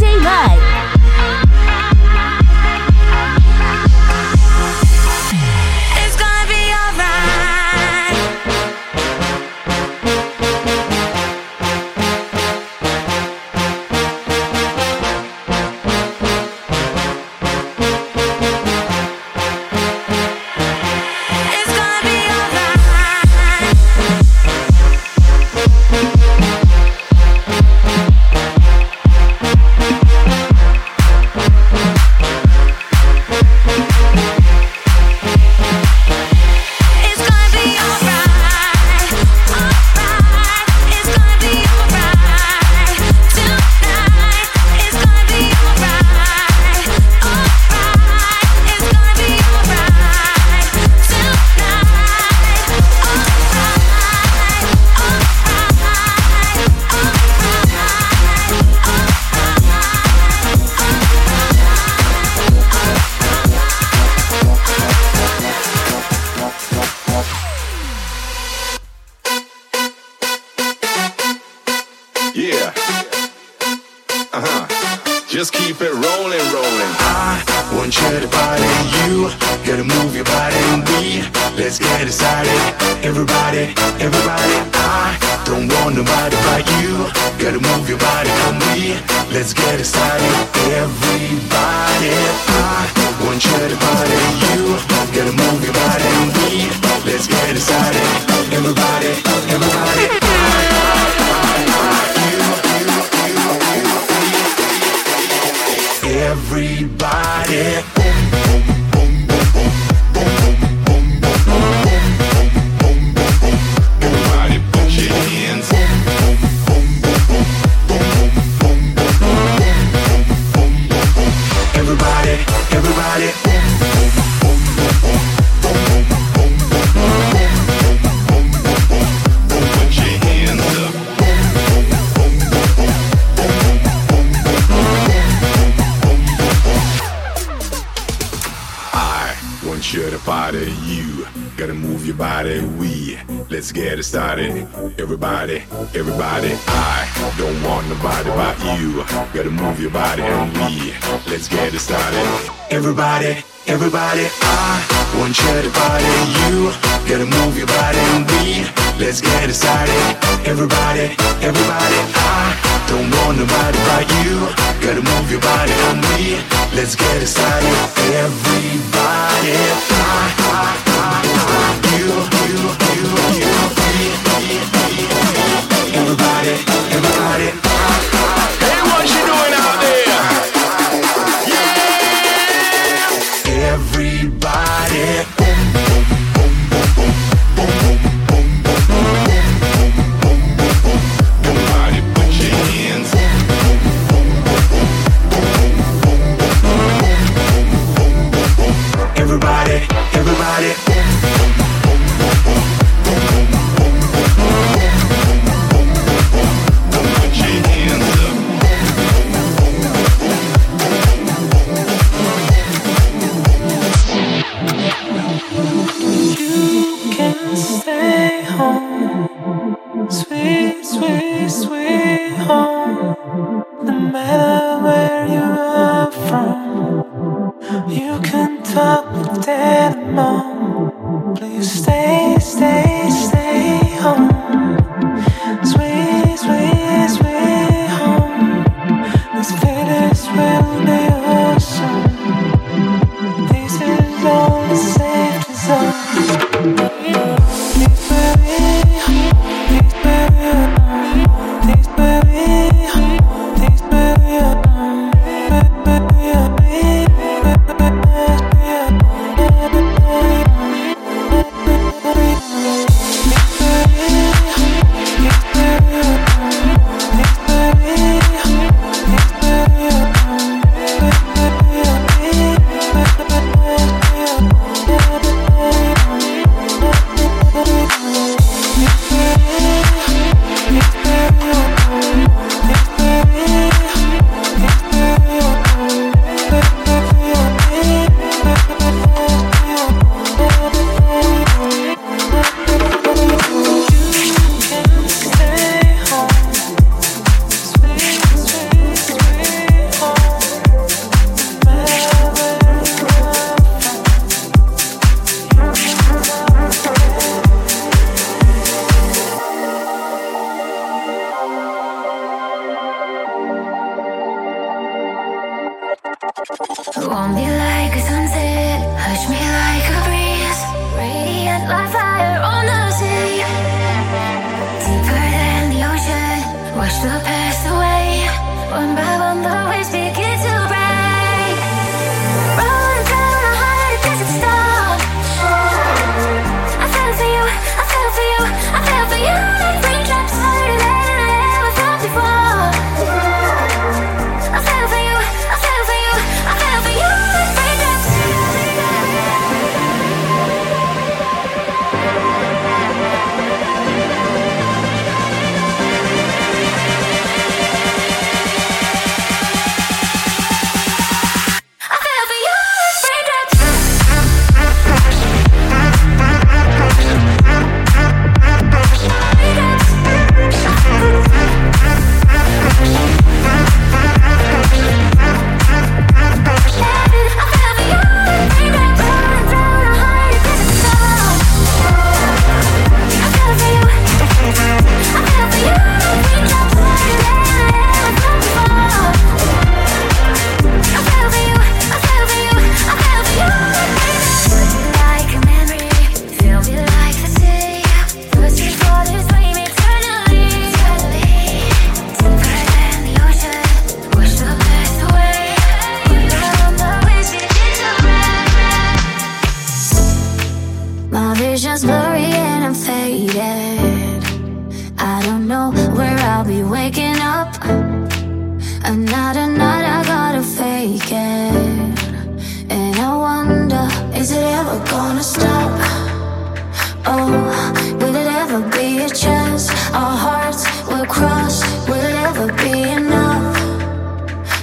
everyday life. Let's get excited, everybody. I want you to party. You gotta move your body. We let's get excited. Everybody, everybody, I don't want nobody but you. Gotta move your body and me. Let's get it started. Everybody, everybody, I want you body. You gotta move your body and me. Let's get it started. Everybody, everybody, I don't want nobody but you. Gotta move your body and me. Let's get it started. Everybody, I, I, it. I'll be waking up Another night I gotta fake it And I wonder, is it ever gonna stop? Oh, will it ever be a chance? Our hearts will cross, will it ever be enough?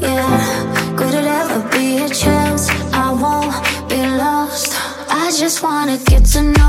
Yeah, could it ever be a chance? I won't be lost I just wanna get to know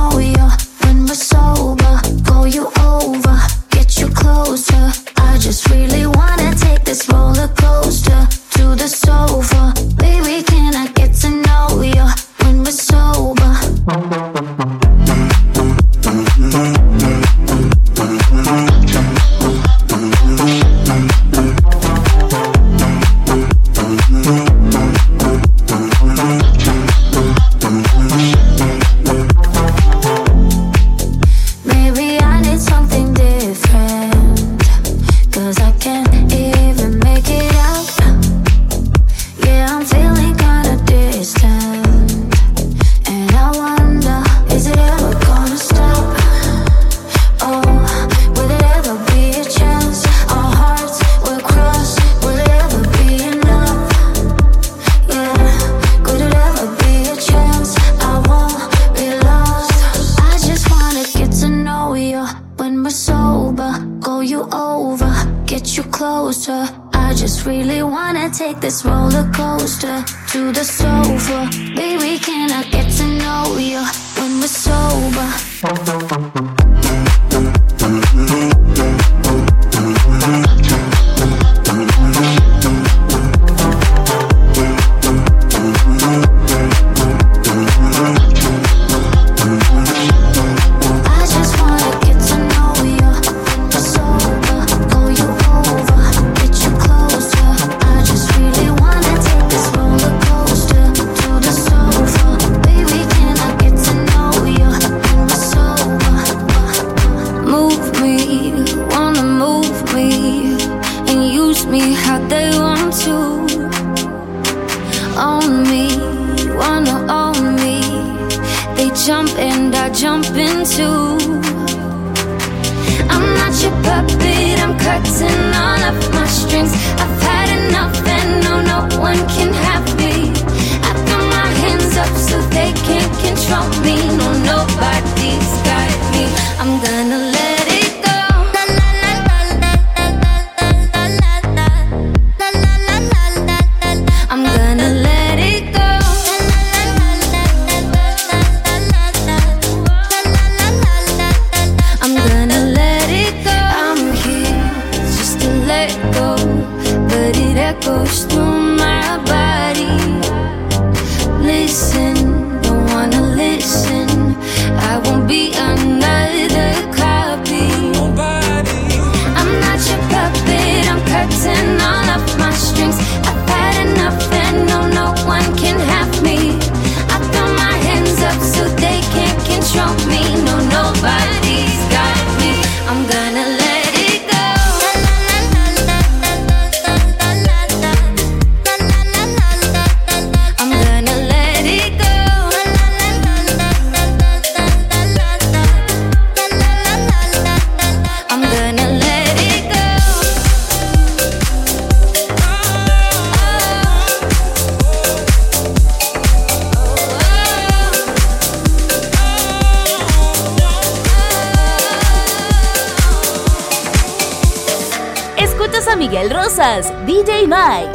Miguel Rosas, DJ Mike.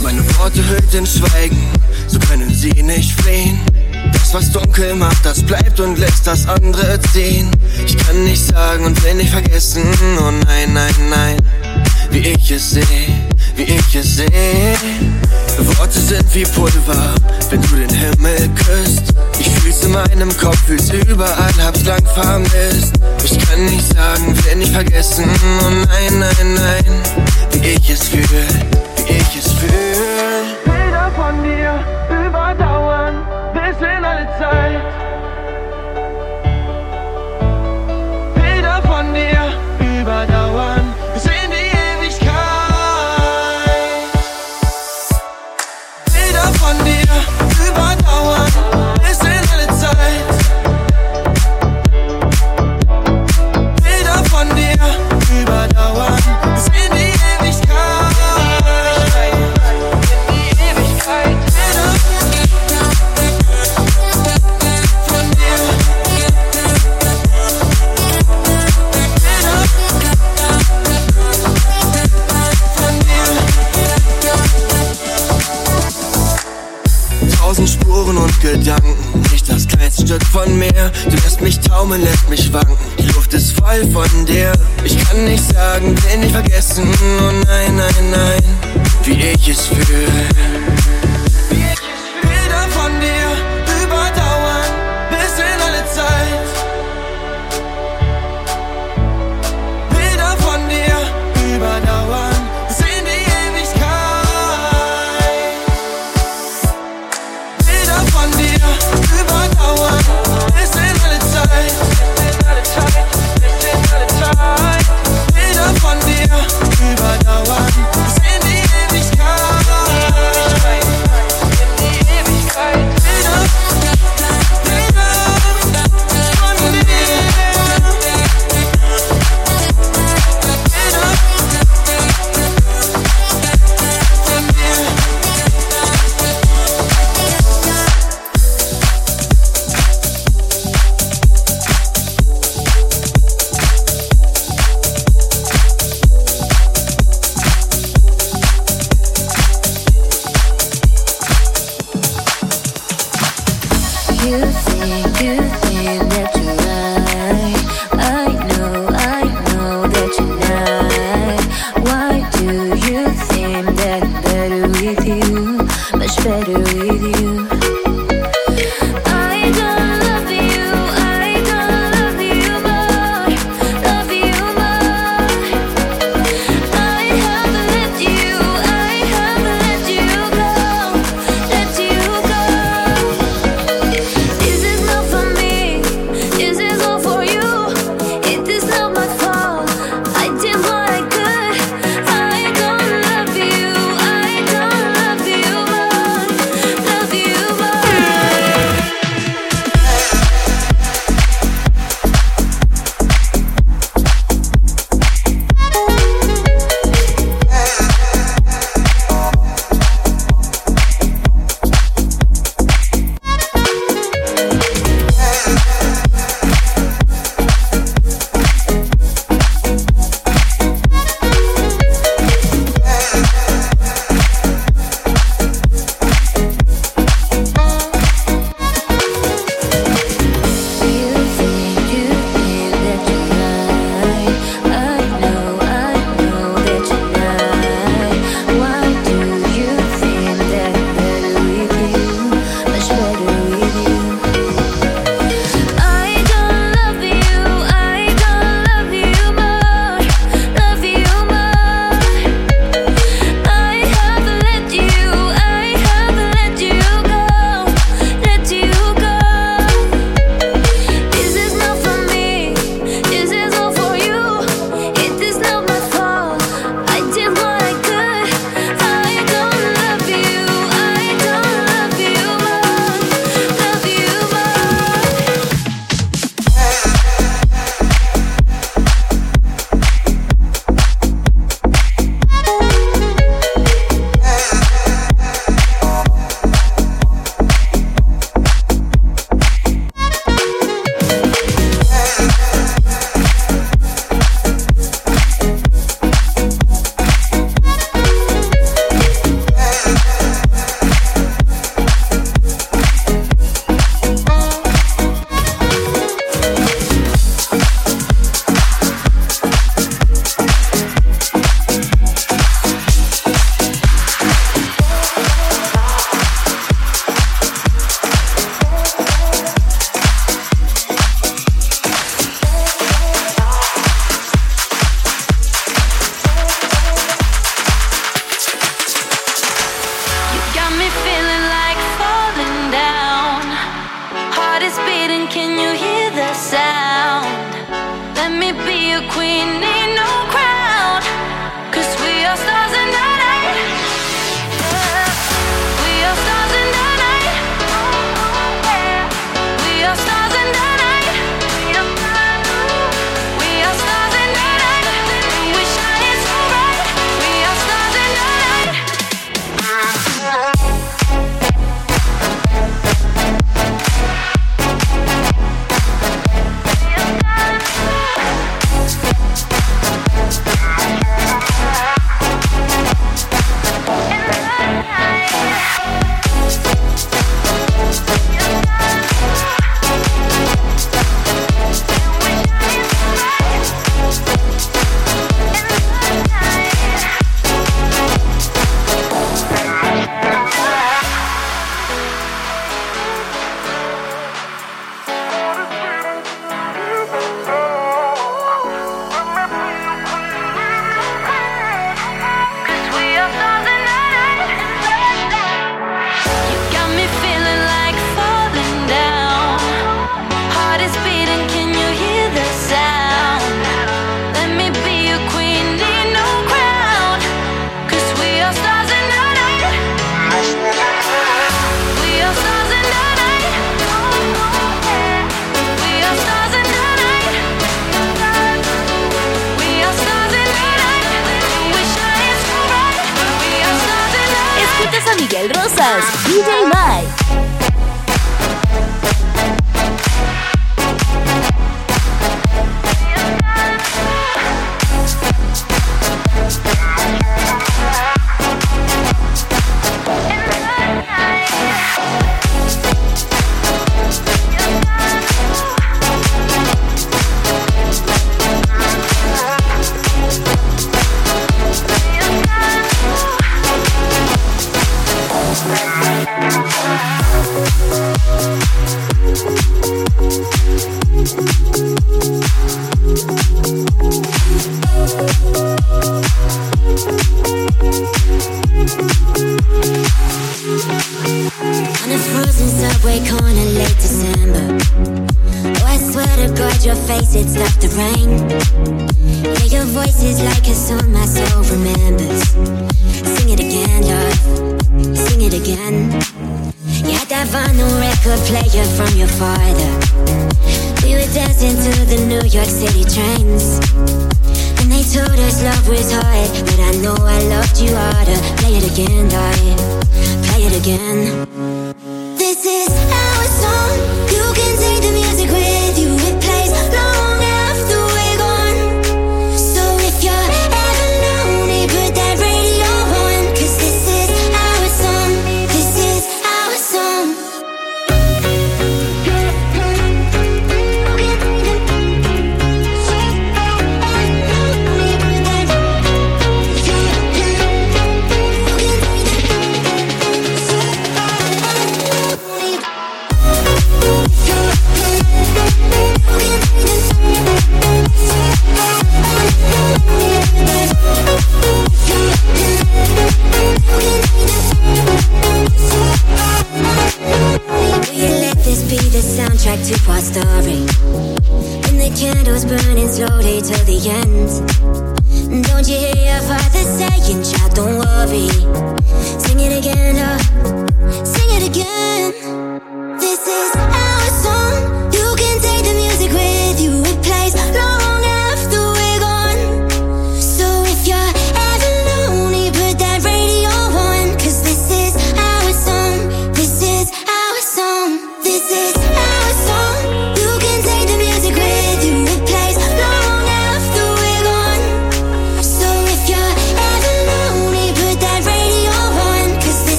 Meine Worte hüllt in Schweigen, so können sie nicht flehen. Das, was dunkel macht, das bleibt und lässt das andere ziehen. Ich kann nicht sagen und will nicht vergessen, oh nein, nein, nein, wie ich es sehe wie ich es sehe. Worte sind wie Pulver, wenn du den Himmel küsst. Ich fühl's in meinem Kopf, fühl's überall, hab's lang vermisst. Ich kann nicht sagen, wenn ich vergessen, oh nein, nein, nein. Wie ich es fühl, wie ich es fühl. heart is beating, can you hear the sound? Let me be your queen.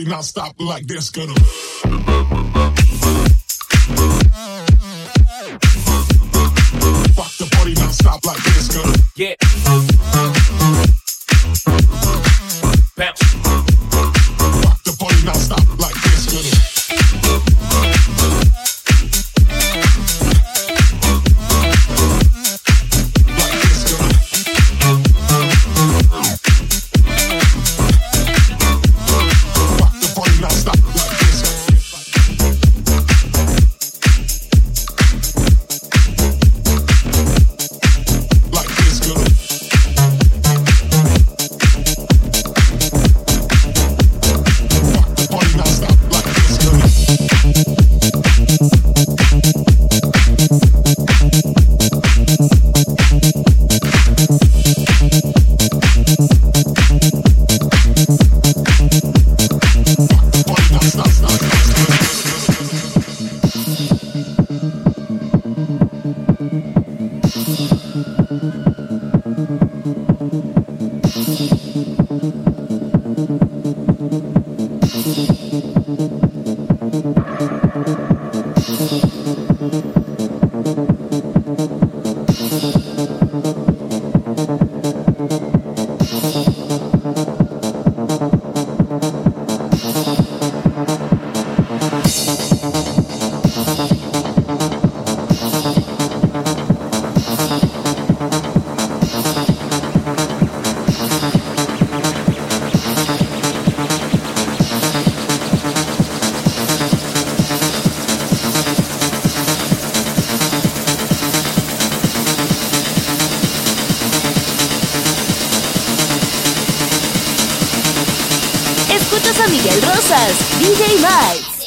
party not stop like this. Gonna. The party not stop like this. girl. Yeah. Bounce. Casa Miguel Rosas, DJ Mike.